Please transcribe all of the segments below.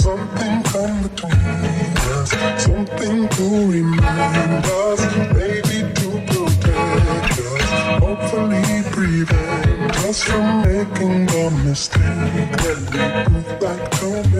something come between us, something to remind us, maybe to protect us, hopefully prevent us from making the mistake. That we both like to make.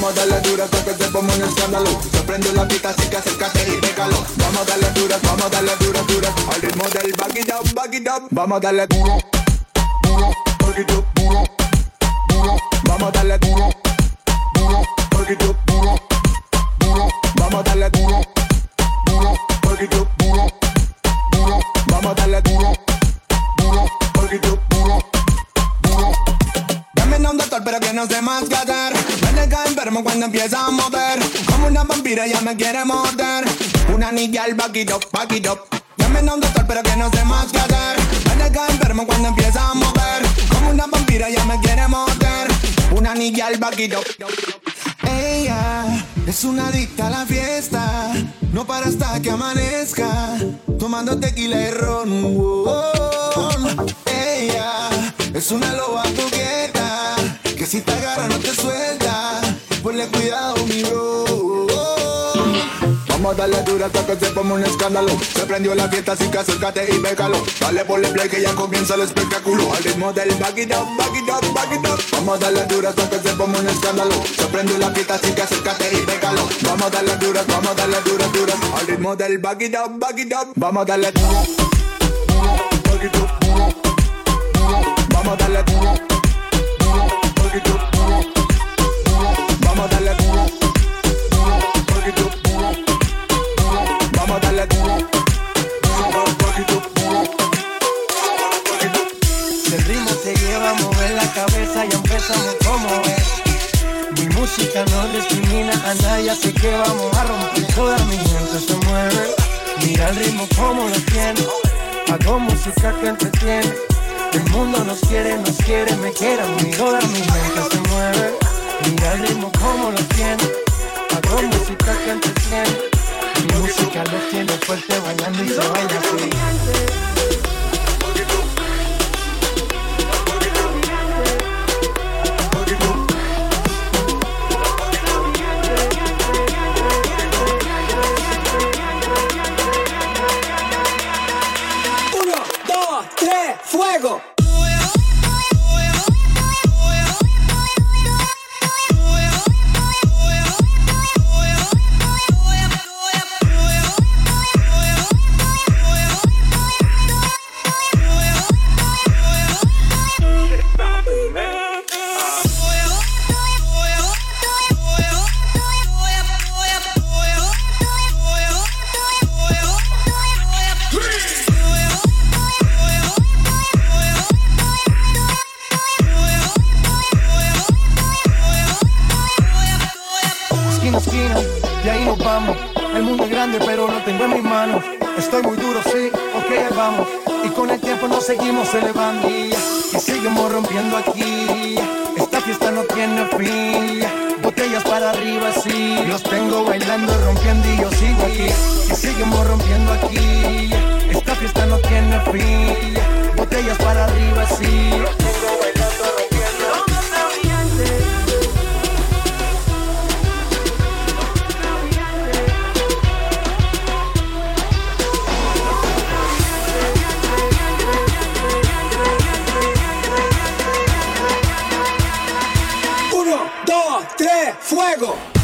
Vamos a darle dura hasta que se ponga un escándalo. Se prendió la fiesta, así que acércate y pégalo. Vamos a darle dura, vamos a darle dura, dura. Al ritmo del back it up, back it up. Vamos a darle duro, duro, back it up, duro, duro. Vamos a darle duro, duro, back it up, duro, duro. Vamos a darle duro, duro, back it up, duro, duro. Vamos a darle duro. pero que no sé más que hacer. Me cae enfermo cuando empieza a mover. Como una vampira ya me quiere morder. Una niña al it up. Llamen a un doctor, pero que no sé más que hacer. Cae enfermo cuando empieza a mover. Como una vampira ya me quiere morder. Una niña al up. Ella es una adicta a la fiesta, no para hasta que amanezca, tomando tequila y ron. Ella es una loba coqueta que si te agarra no te suelta. Ponle cuidado, mi bro. Vamos a darle dura hasta que se ponga un escándalo. Se prendió la fiesta, así que acércate y pégalo. Dale por el play que ya comienza el espectáculo. Al ritmo del back it up, back it up. Vamos a darle dura hasta que se ponga un escándalo. Se prendió la fiesta, así que acércate y pégalo. Vamos a darle dura, vamos a darle dura, dura. Al ritmo del back it up, back. Vamos a darle duro, duro, duro, duro. Vamos a darle duro. Vamos a darle duro, Vamos a darle duro, El ritmo te lleva a mover la cabeza y empezamos como es. Mi música no discrimina a nadie, así que vamos a romper. Toda mi gente se mueve. Mira el ritmo como lo tiene. Hago música que entretiene el mundo nos quiere, nos quiere, me quiere mi toda mi mente se mueve. Mira el ritmo como lo tiene, hago música que entretiene. Mi música lo tiene fuerte bailando y se baila así. Uno, dos, tres, fuego. Fuego.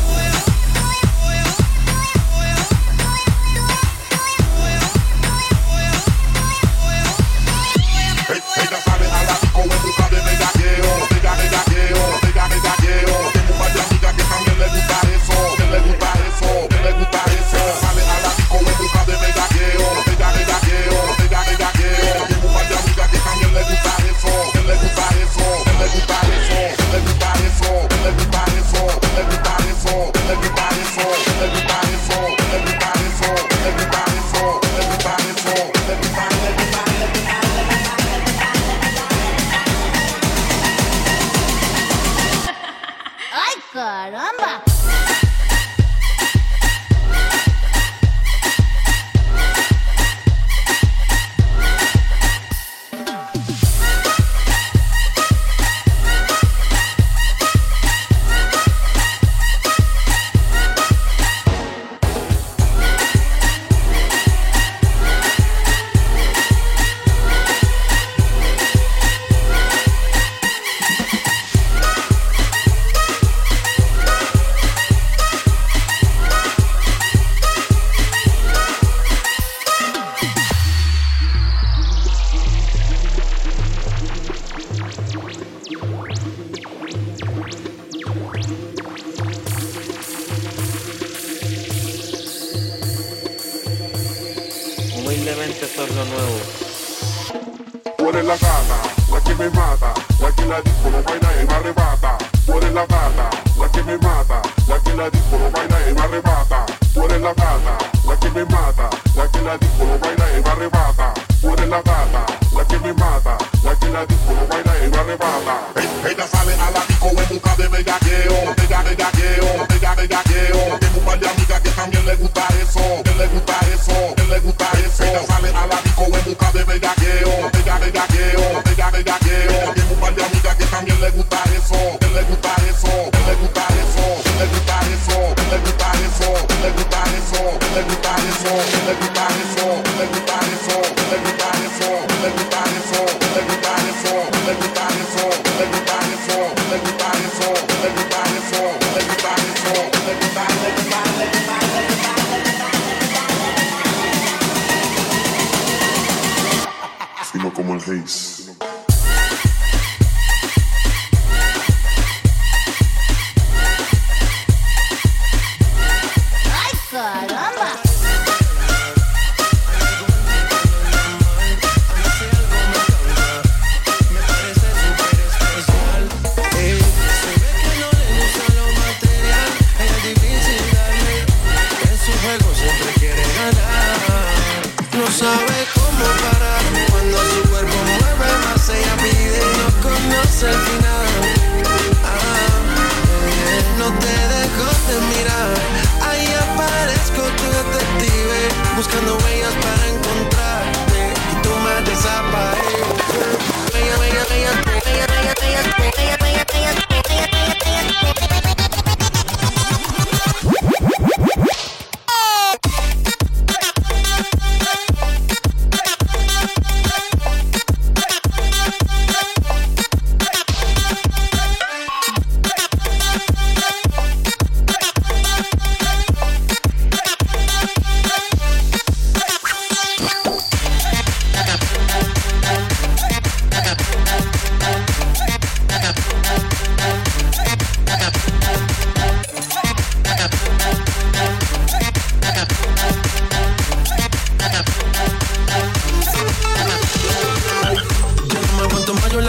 everybody.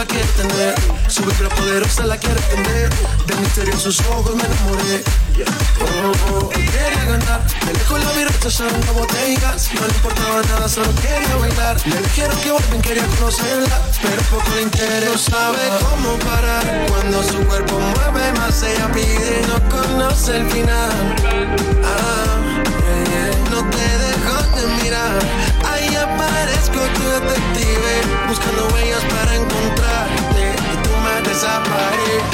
quiere tener. Su vibra poderosa la quiere tener. De misterio en sus ojos me enamoré. Oh, oh, quería ganar. Me dejó la vida rechazaron botellas. No le importaba nada, solo quería bailar. Le dijeron que vuelven, quería conocerla. Pero poco le interesa. No sabe cómo parar. Cuando su cuerpo mueve más, ella pide. No conoce el final. Ah, yeah, yeah. No te dejo de mirar Explotó detective Buscando huellas para encontrarte Y tú me desapareces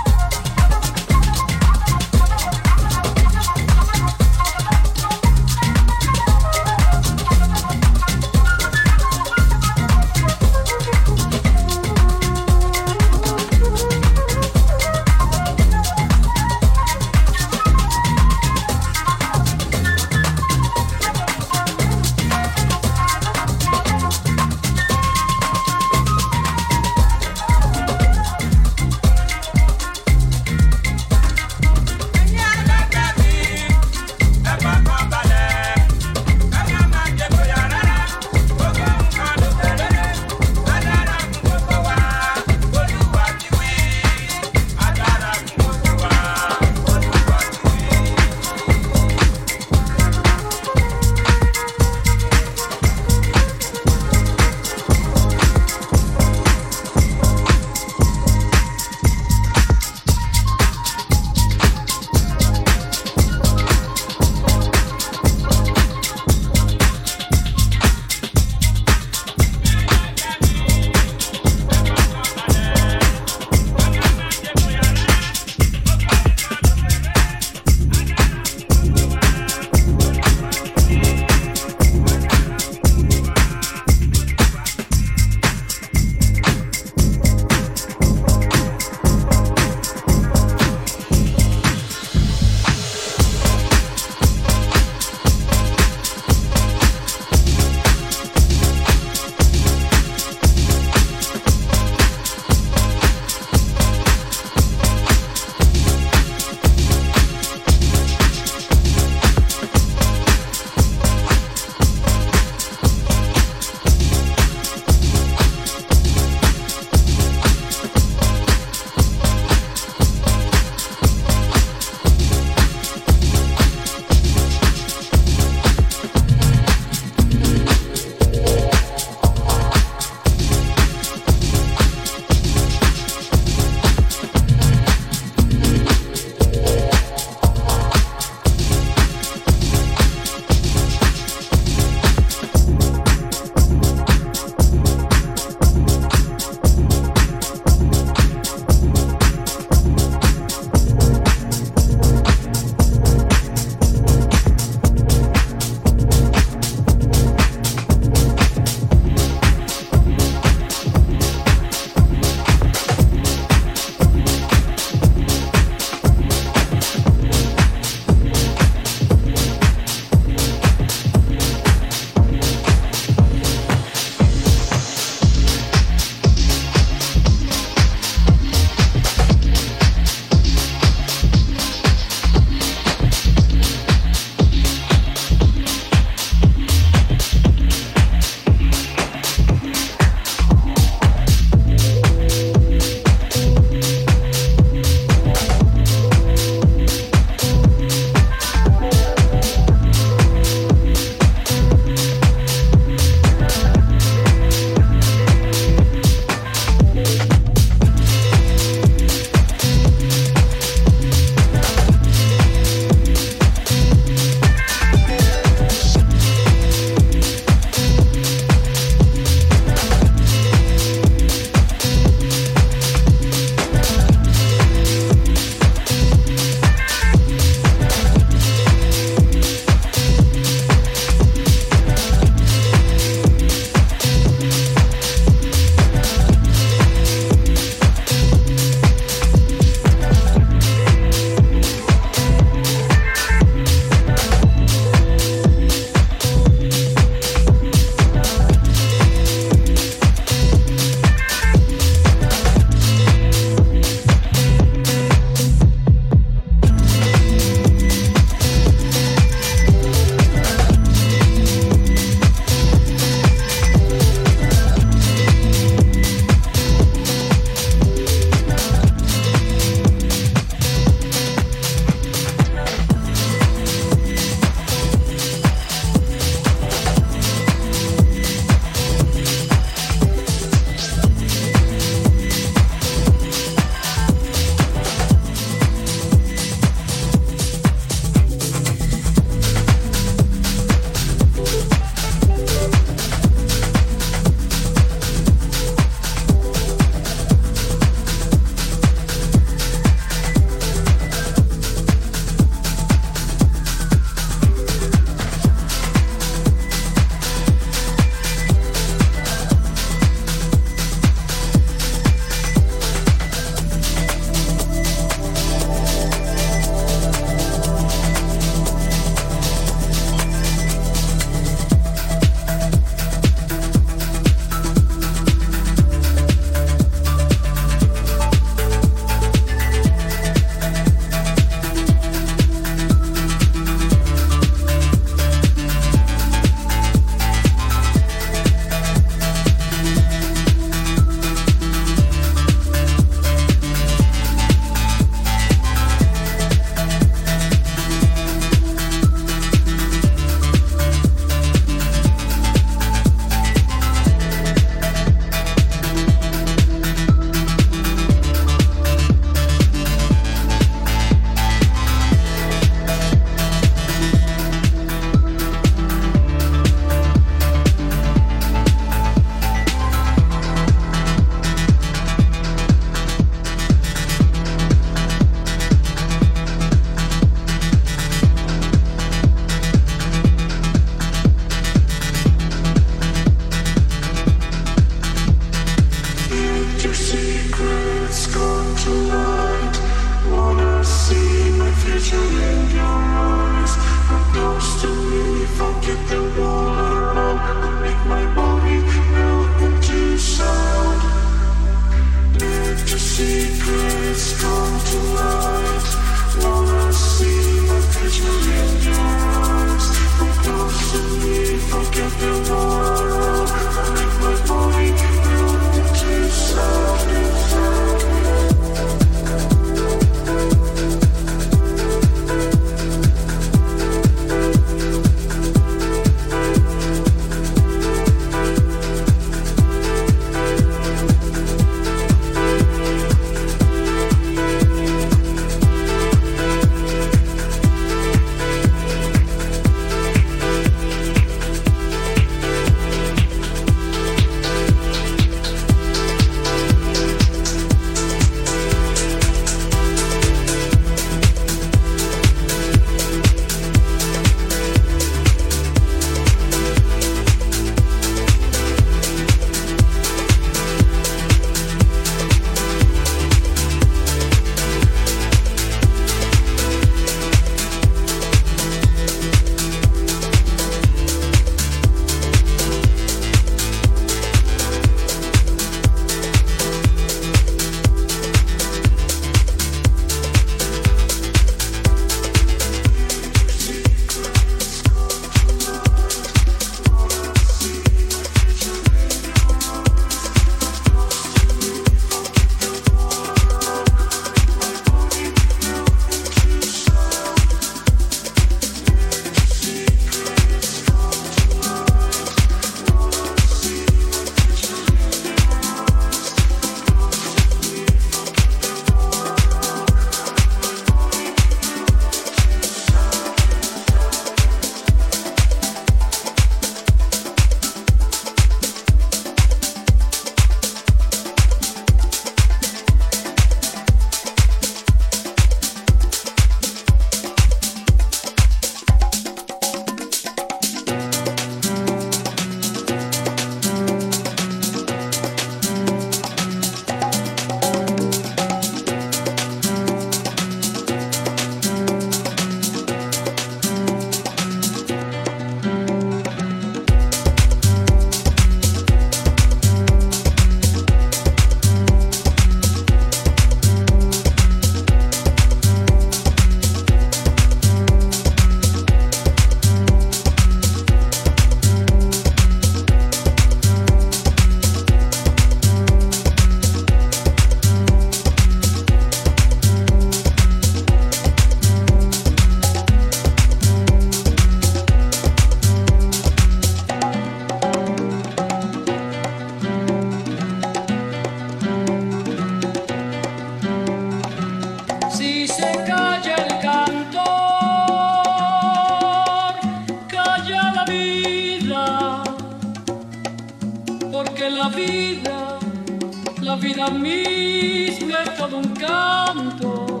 vida misma es todo un canto.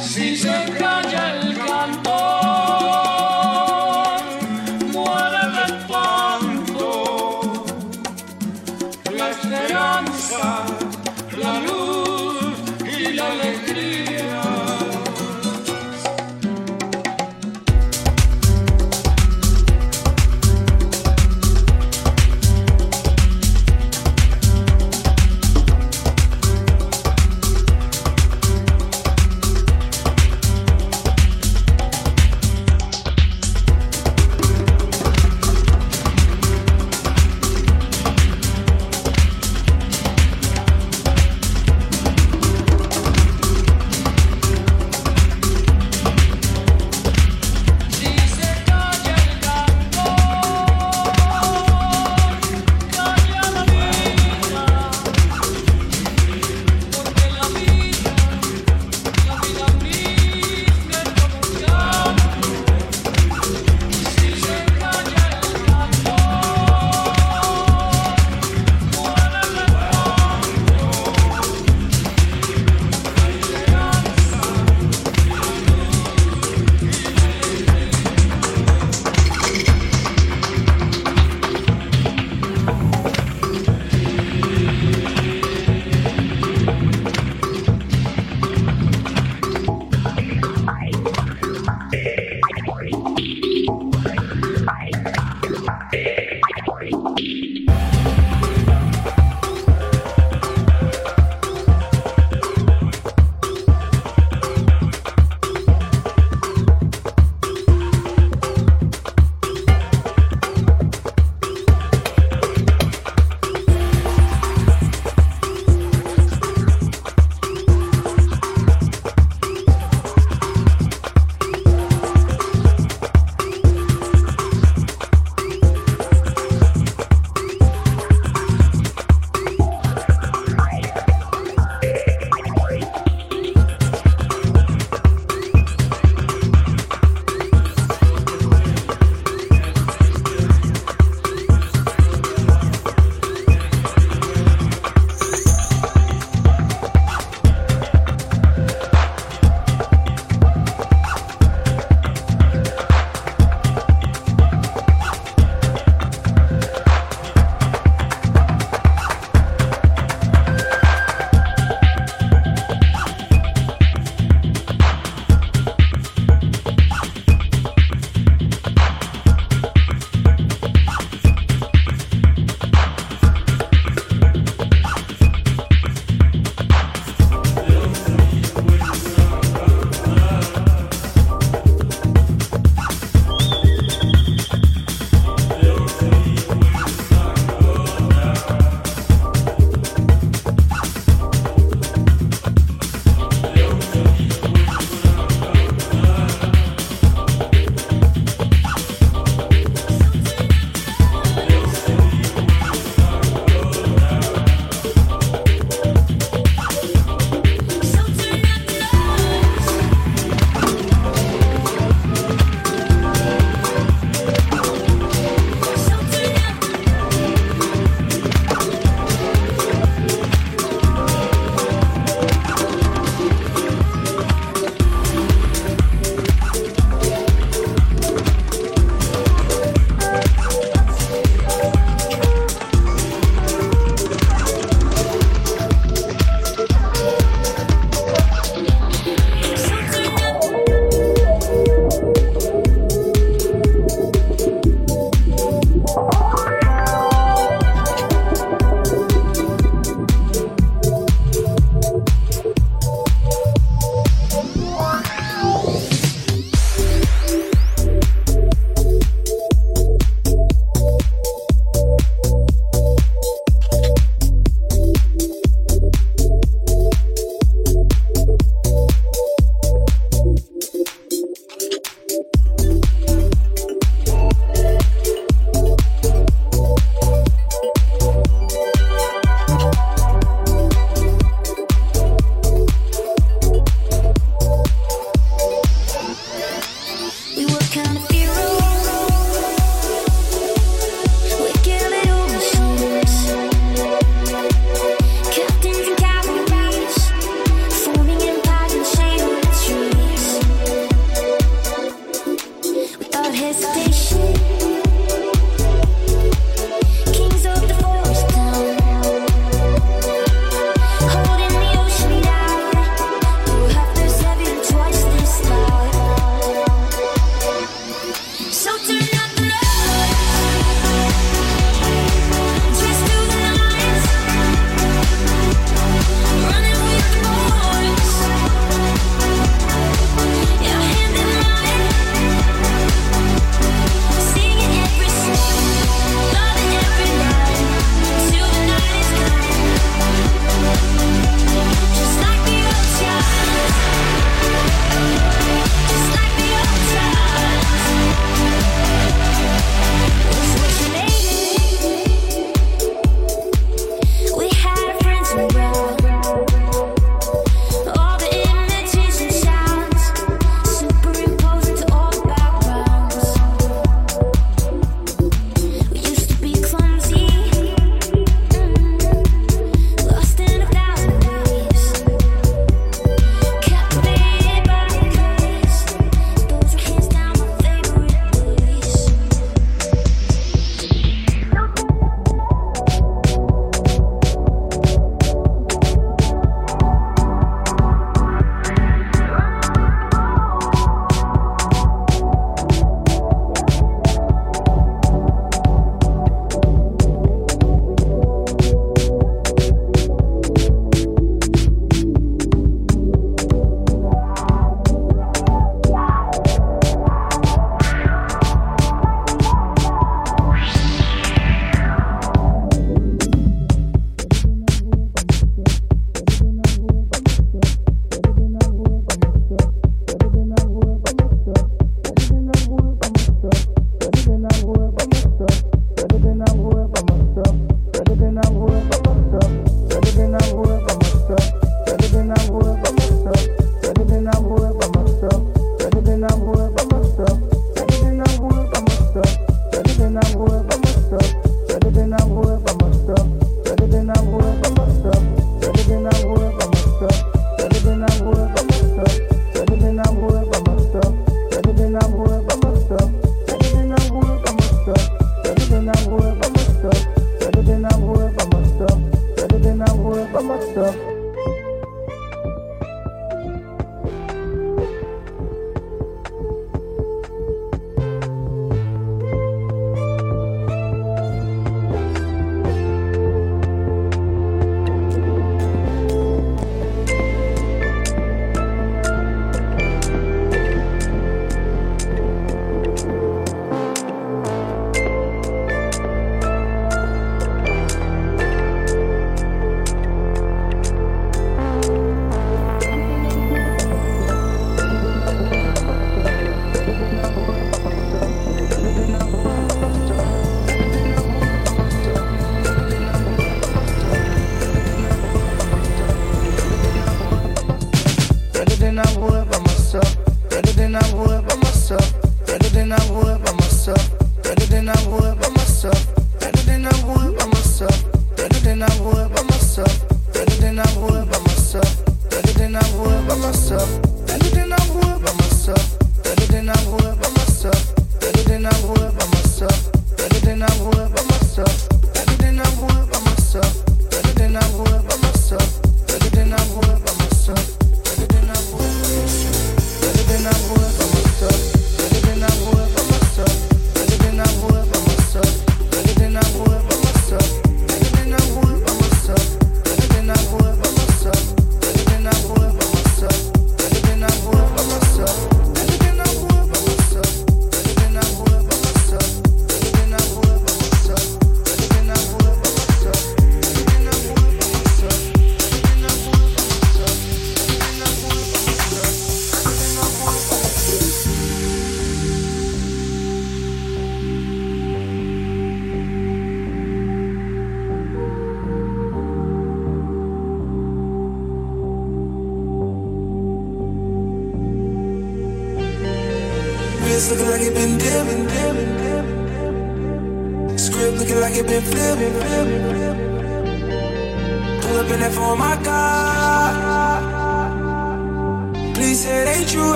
Si se calla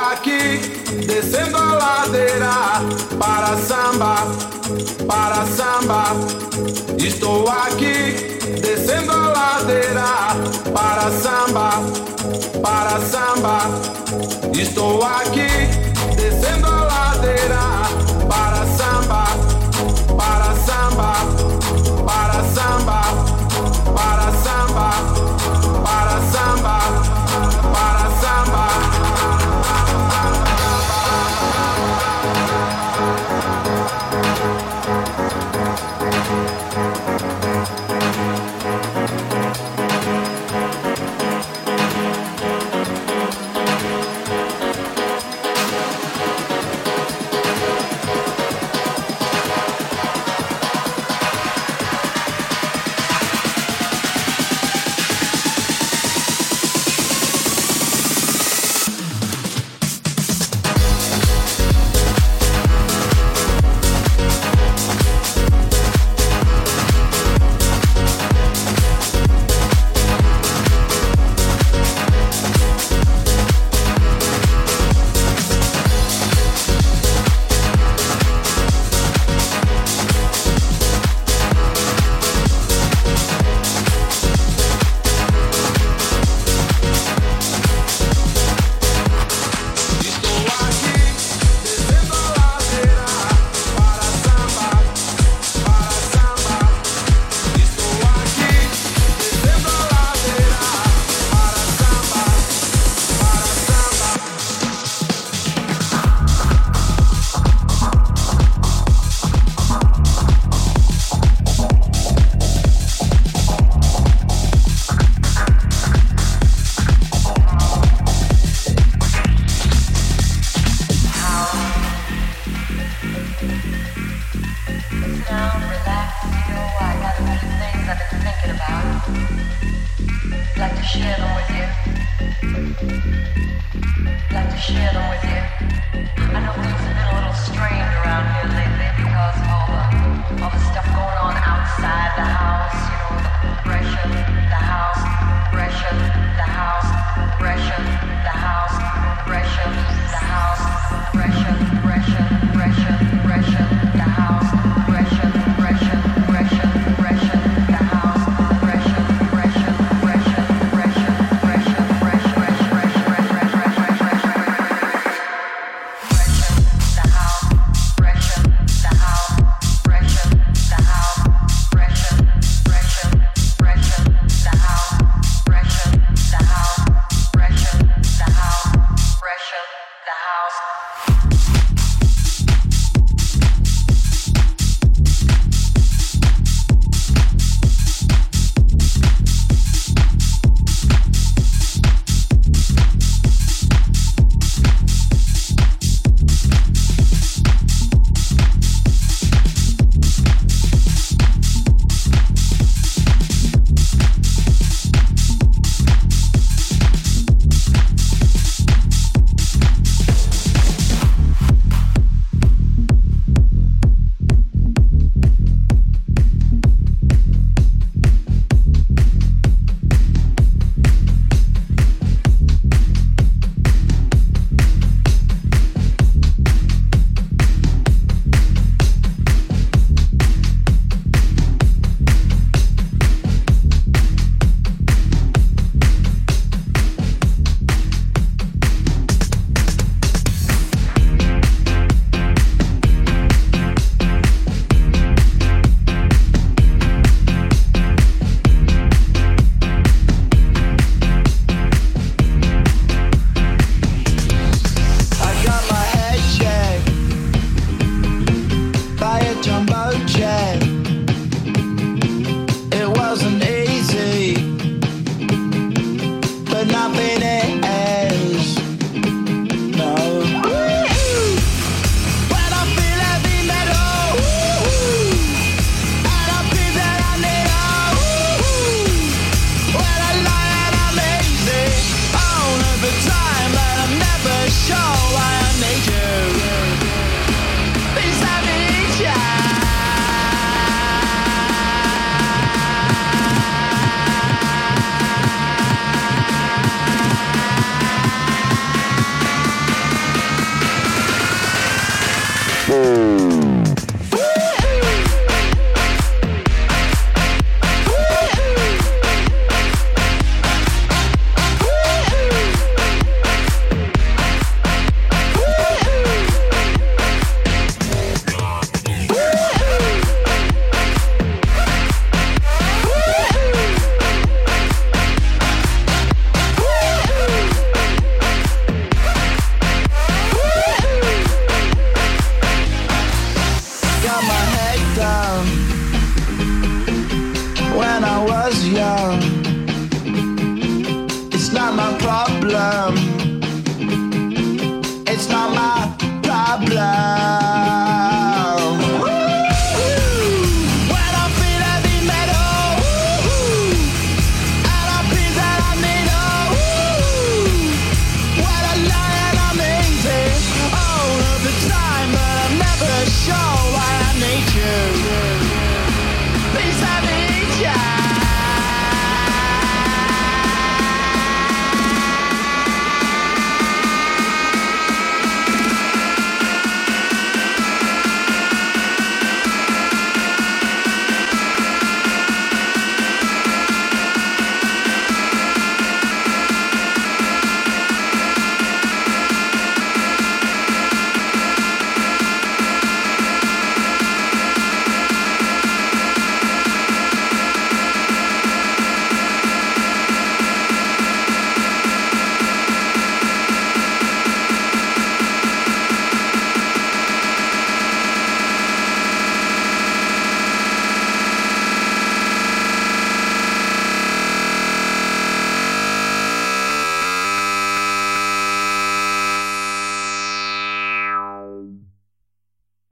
aqui, descendo a ladeira para samba, para samba. Estou aqui, descendo a ladeira para samba, para samba. Estou aqui, descendo a ladeira.